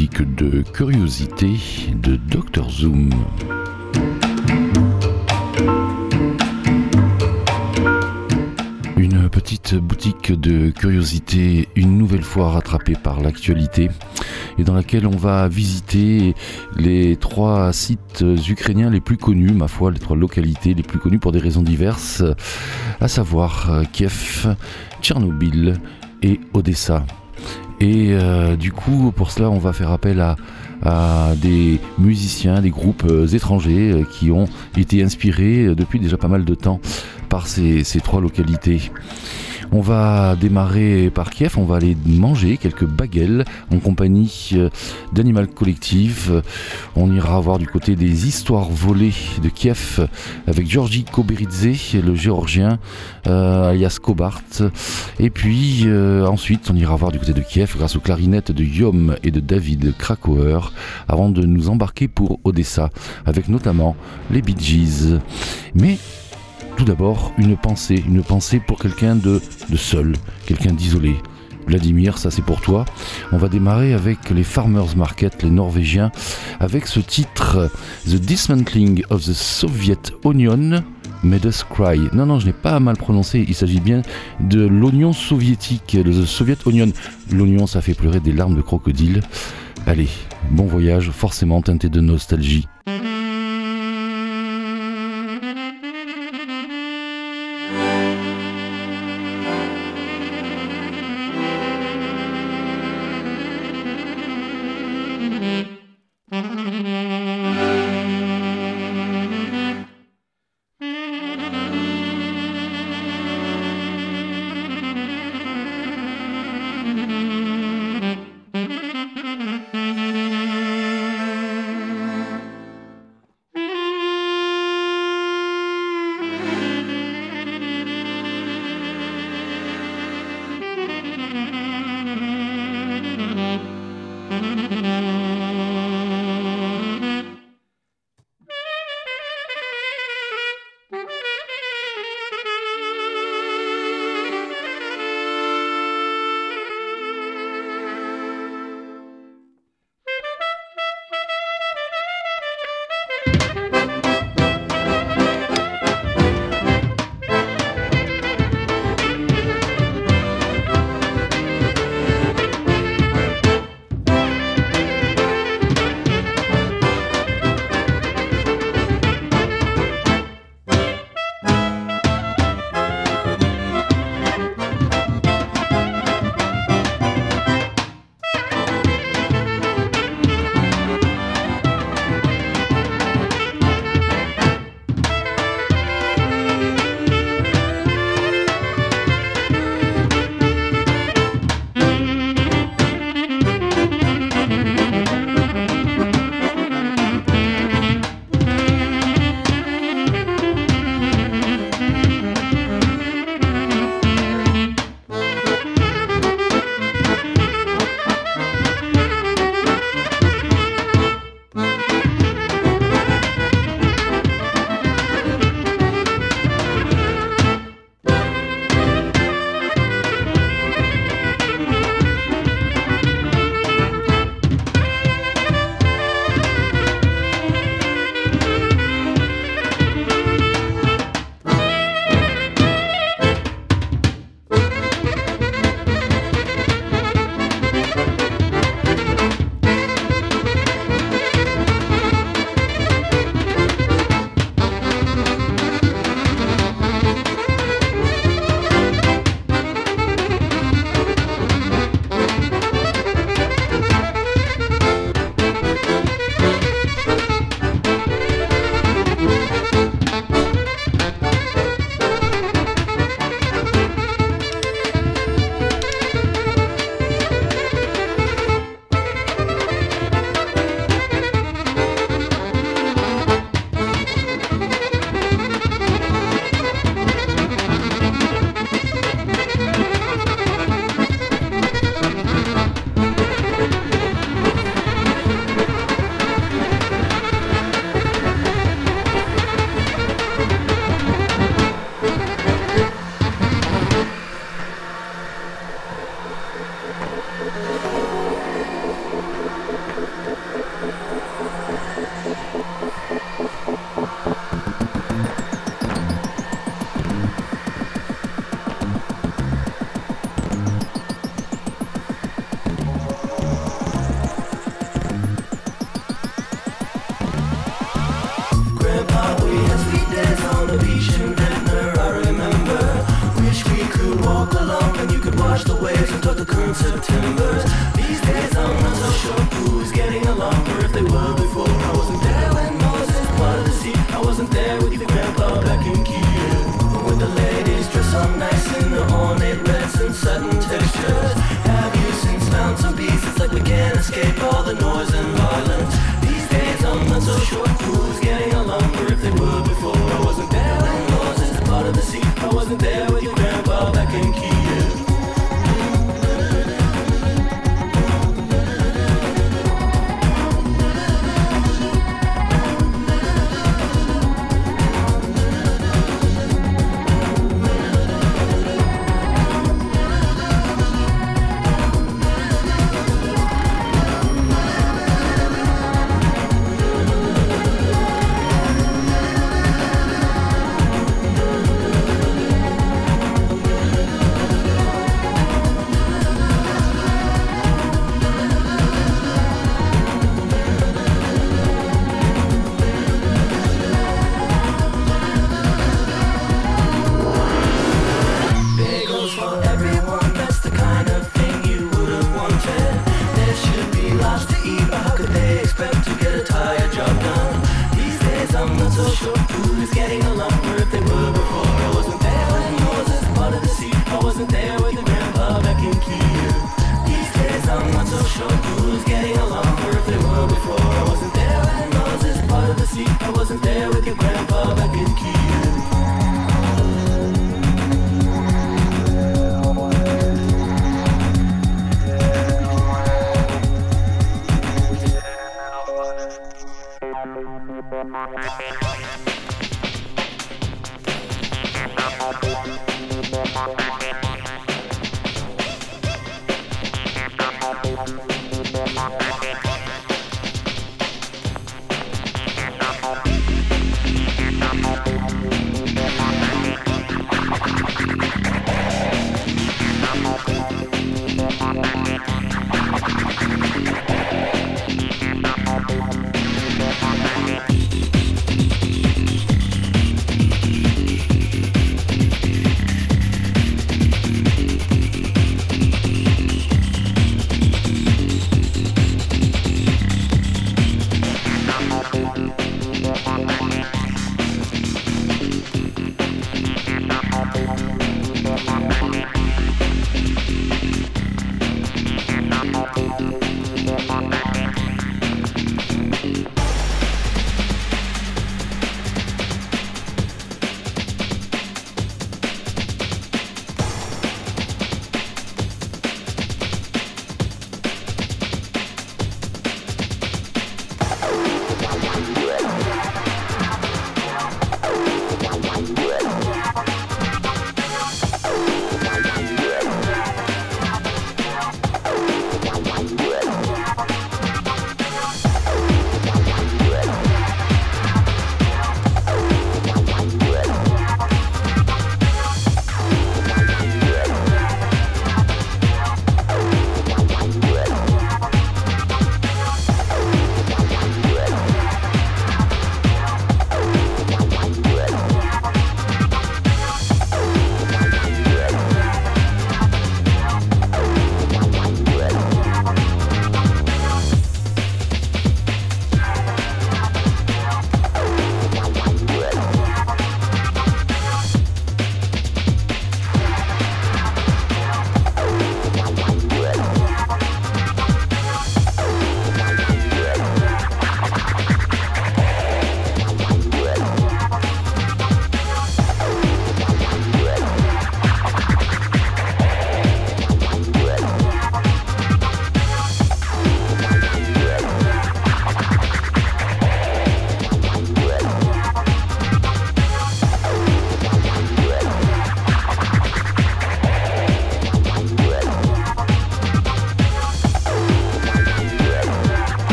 De curiosité de Dr Zoom. Une petite boutique de curiosité une nouvelle fois rattrapée par l'actualité et dans laquelle on va visiter les trois sites ukrainiens les plus connus, ma foi, les trois localités les plus connues pour des raisons diverses, à savoir Kiev, Tchernobyl et Odessa. Et euh, du coup, pour cela, on va faire appel à, des musiciens, des groupes euh, étrangers euh, qui ont été inspirés depuis déjà pas mal de temps par ces trois localités. On va démarrer par Kiev, on va aller manger quelques baguettes en compagnie euh, d'Animal Collective. On ira voir du côté des histoires volées de Kiev avec Georgi Koberidze, le géorgien, euh, alias Kobart. Et puis euh, ensuite, on ira voir du côté de Kiev grâce aux clarinettes de Yom et de David Krakauer avant de nous embarquer pour Odessa avec notamment les Bee Gees. Mais tout d'abord, une pensée, une pensée pour quelqu'un de, seul, quelqu'un d'isolé. Vladimir, ça c'est pour toi. On va démarrer avec les Farmers Market, les Norvégiens, avec ce titre The Dismantling of the Soviet Onion Made Us Cry. Non, non, je n'ai pas mal prononcé, il s'agit bien de l'oignon soviétique, le Soviet Onion. L'oignon, ça fait pleurer des larmes de crocodile. Allez, bon voyage, forcément teinté de nostalgie. Watched the waves and the current Septembers. These days I'm not so sure who's getting along or if they were before. I wasn't there when Moses parted the sea. I wasn't there with your grandpa back in Kiev. When the ladies dress up nice in the ornate reds and satin textures. Have you since found some peace? It's like we can't escape all the noise and violence. These days I'm not so sure who's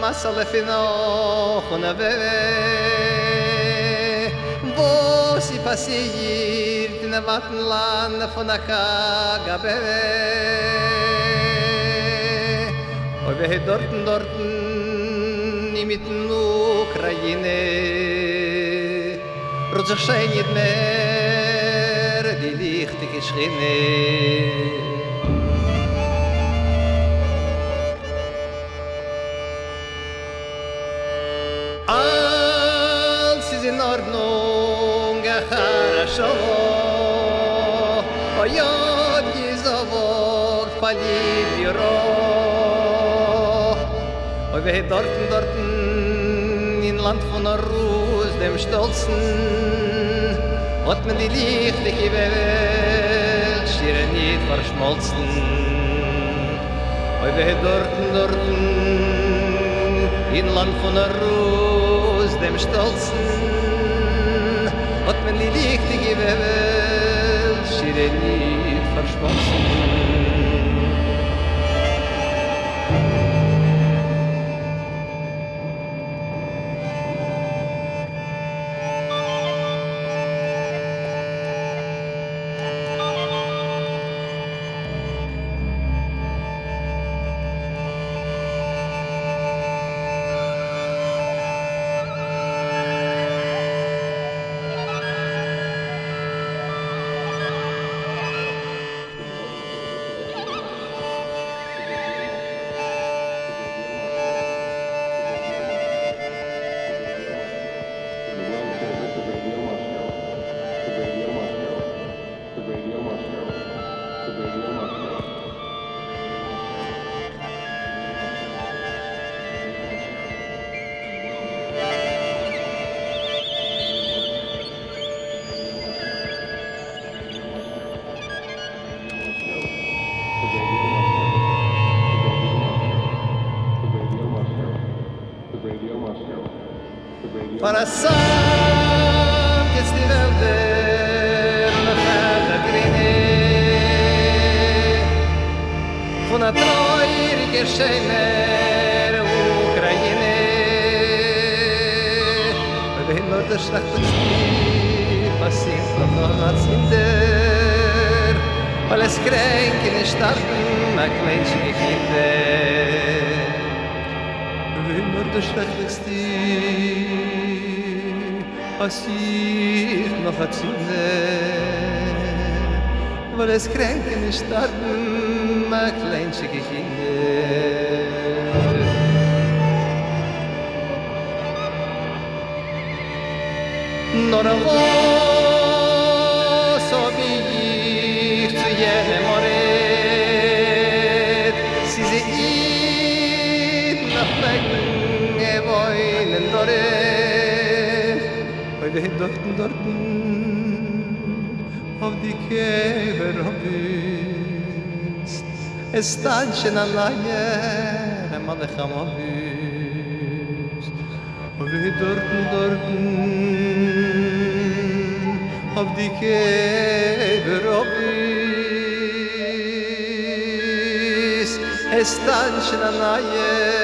mas ale fino khona ve bo si pasigi tna matla na fona ka ga be o ve dort dort ni mit nu krayine rozhshenit mer di lichtike shrine шо а я не завод поли бюро а ве дортн дортн in land von der ruß dem stolzen. Hat man die lichte gewelt schire nit verschmolzen. Weil wir dorten dorten in land von der ruß dem stolzen. Wenn die Lichte gewöhnt, schirr er nie verschwassen. coração que estiver dentro na terra grine von a troir Ukraine. Wenn nur der Schlacht und Spiel passiert von Donat Winter weil es kränk in den Staaten a kleinschige Kinder. Wenn nur der Schlacht passiert noch a Zinde weil es kränken in Starten a kleinschige Kinder Nor a Hey, dort, dort, auf die Käfer, auf die Wüst. Es tanschen allein, ja, mal ich am auf die Wüst. Hey, dort, auf die Käfer, auf die Es tanschen allein, ja.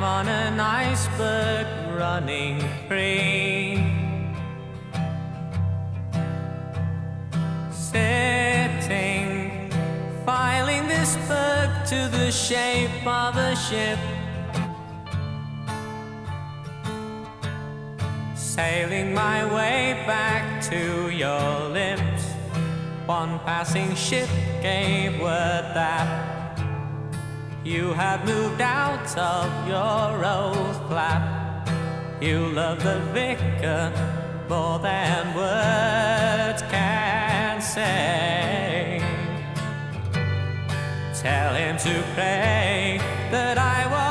I'm on an iceberg running free. Sitting, filing this book to the shape of a ship. Sailing my way back to your lips. One passing ship gave word that you had moved out of your old flat. You love the vicar more than words can say. Tell him to pray that I won't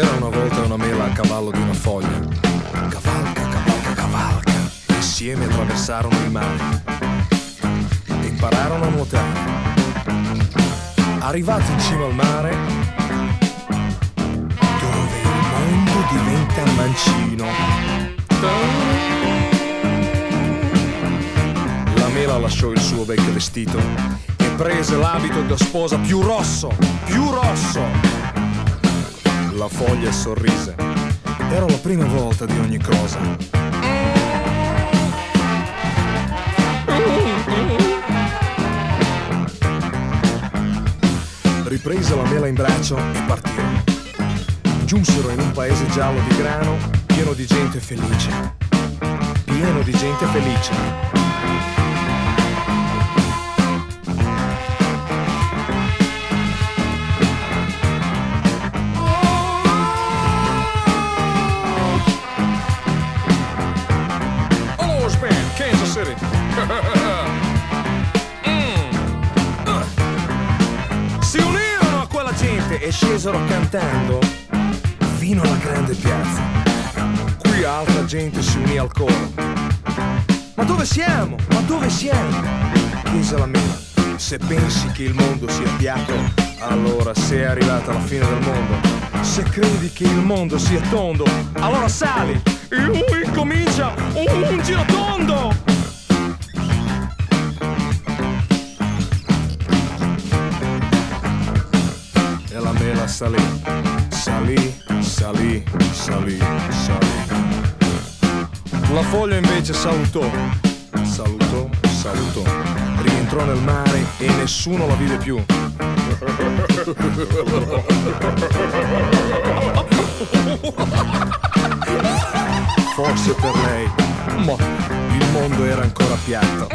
volta una mela a cavallo di una foglia. Cavalca, cavalca, cavalca. Insieme attraversarono il mare e impararono a nuotare. Arrivati in cima al mare, dove il mondo diventa mancino. La mela lasciò il suo vecchio vestito e prese l'abito da sposa più rosso, più rosso. La foglia sorrise. Era la prima volta di ogni cosa. Riprese la mela in braccio e partirono. Giunsero in un paese giallo di grano, pieno di gente felice. Pieno di gente felice. Scesero cantando fino alla grande piazza. Qui altra gente si unì al coro. Ma dove siamo? Ma dove siamo? Chiese la mela. Se pensi che il mondo sia piatto, allora sei arrivata alla fine del mondo. Se credi che il mondo sia tondo, allora sali e lui comincia un giro tondo. Salì, salì, salì, salì, salì. La foglia invece salutò, salutò, salutò. Rientrò nel mare e nessuno la vide più. Forse per lei, ma il mondo era ancora piatto.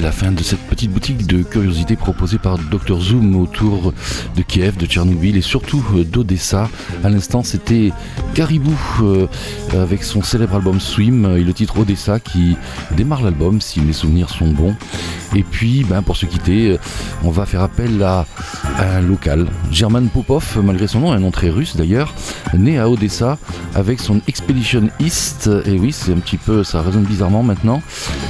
C'est la fin de cette petite boutique de curiosités proposée par Dr Zoom autour de Kiev, de Tchernobyl et surtout euh, d'Odessa. À l'instant, c'était Caribou euh, avec son célèbre album Swim et le titre Odessa qui démarre l'album si mes souvenirs sont bons. Et puis, ben, pour se quitter, euh, on va faire appel à un local, German Popov, malgré son nom, un nom très russe d'ailleurs, né à Odessa avec son Expedition East. Et oui, c'est un petit peu, ça résonne bizarrement maintenant.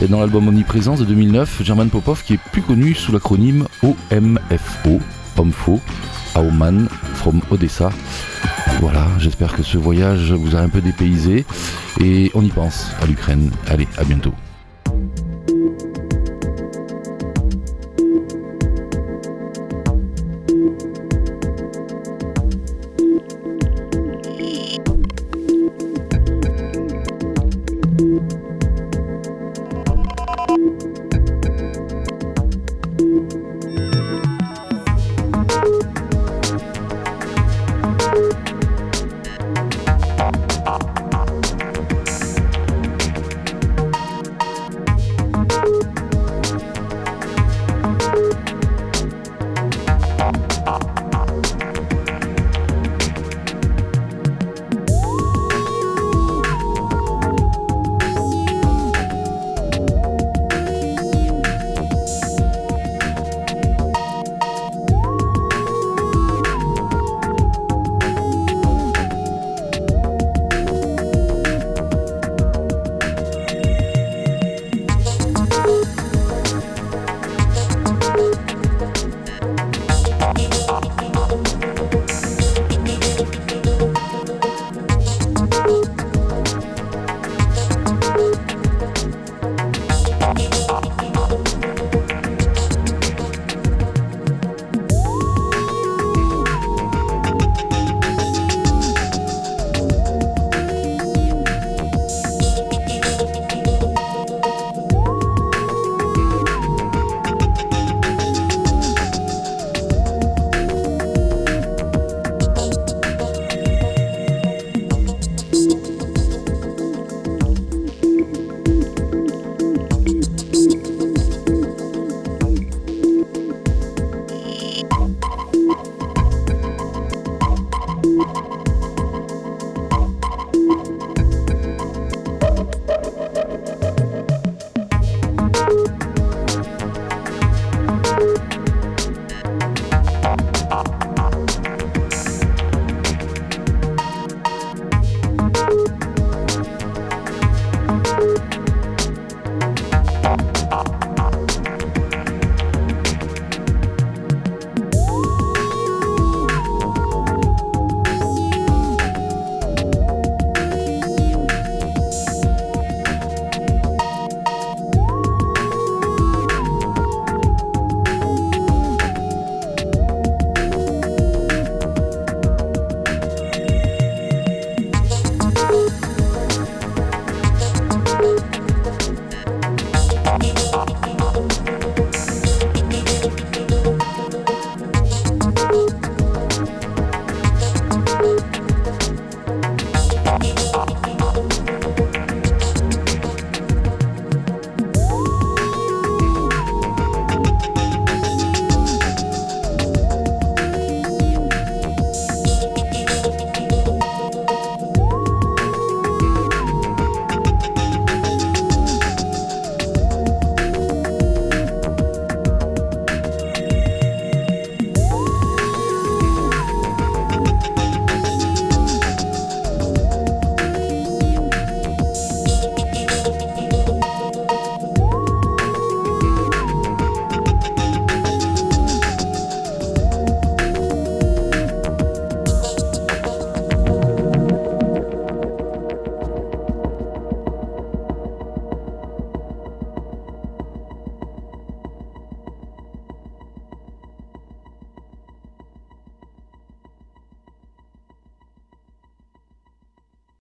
Et dans l'album Omniprésence de 2009, German Popov qui est plus connu sous l'acronyme OMFO, Homfo, Auman from Odessa. Voilà, j'espère que ce voyage vous a un peu dépaysé et on y pense à l'Ukraine. Allez, à bientôt.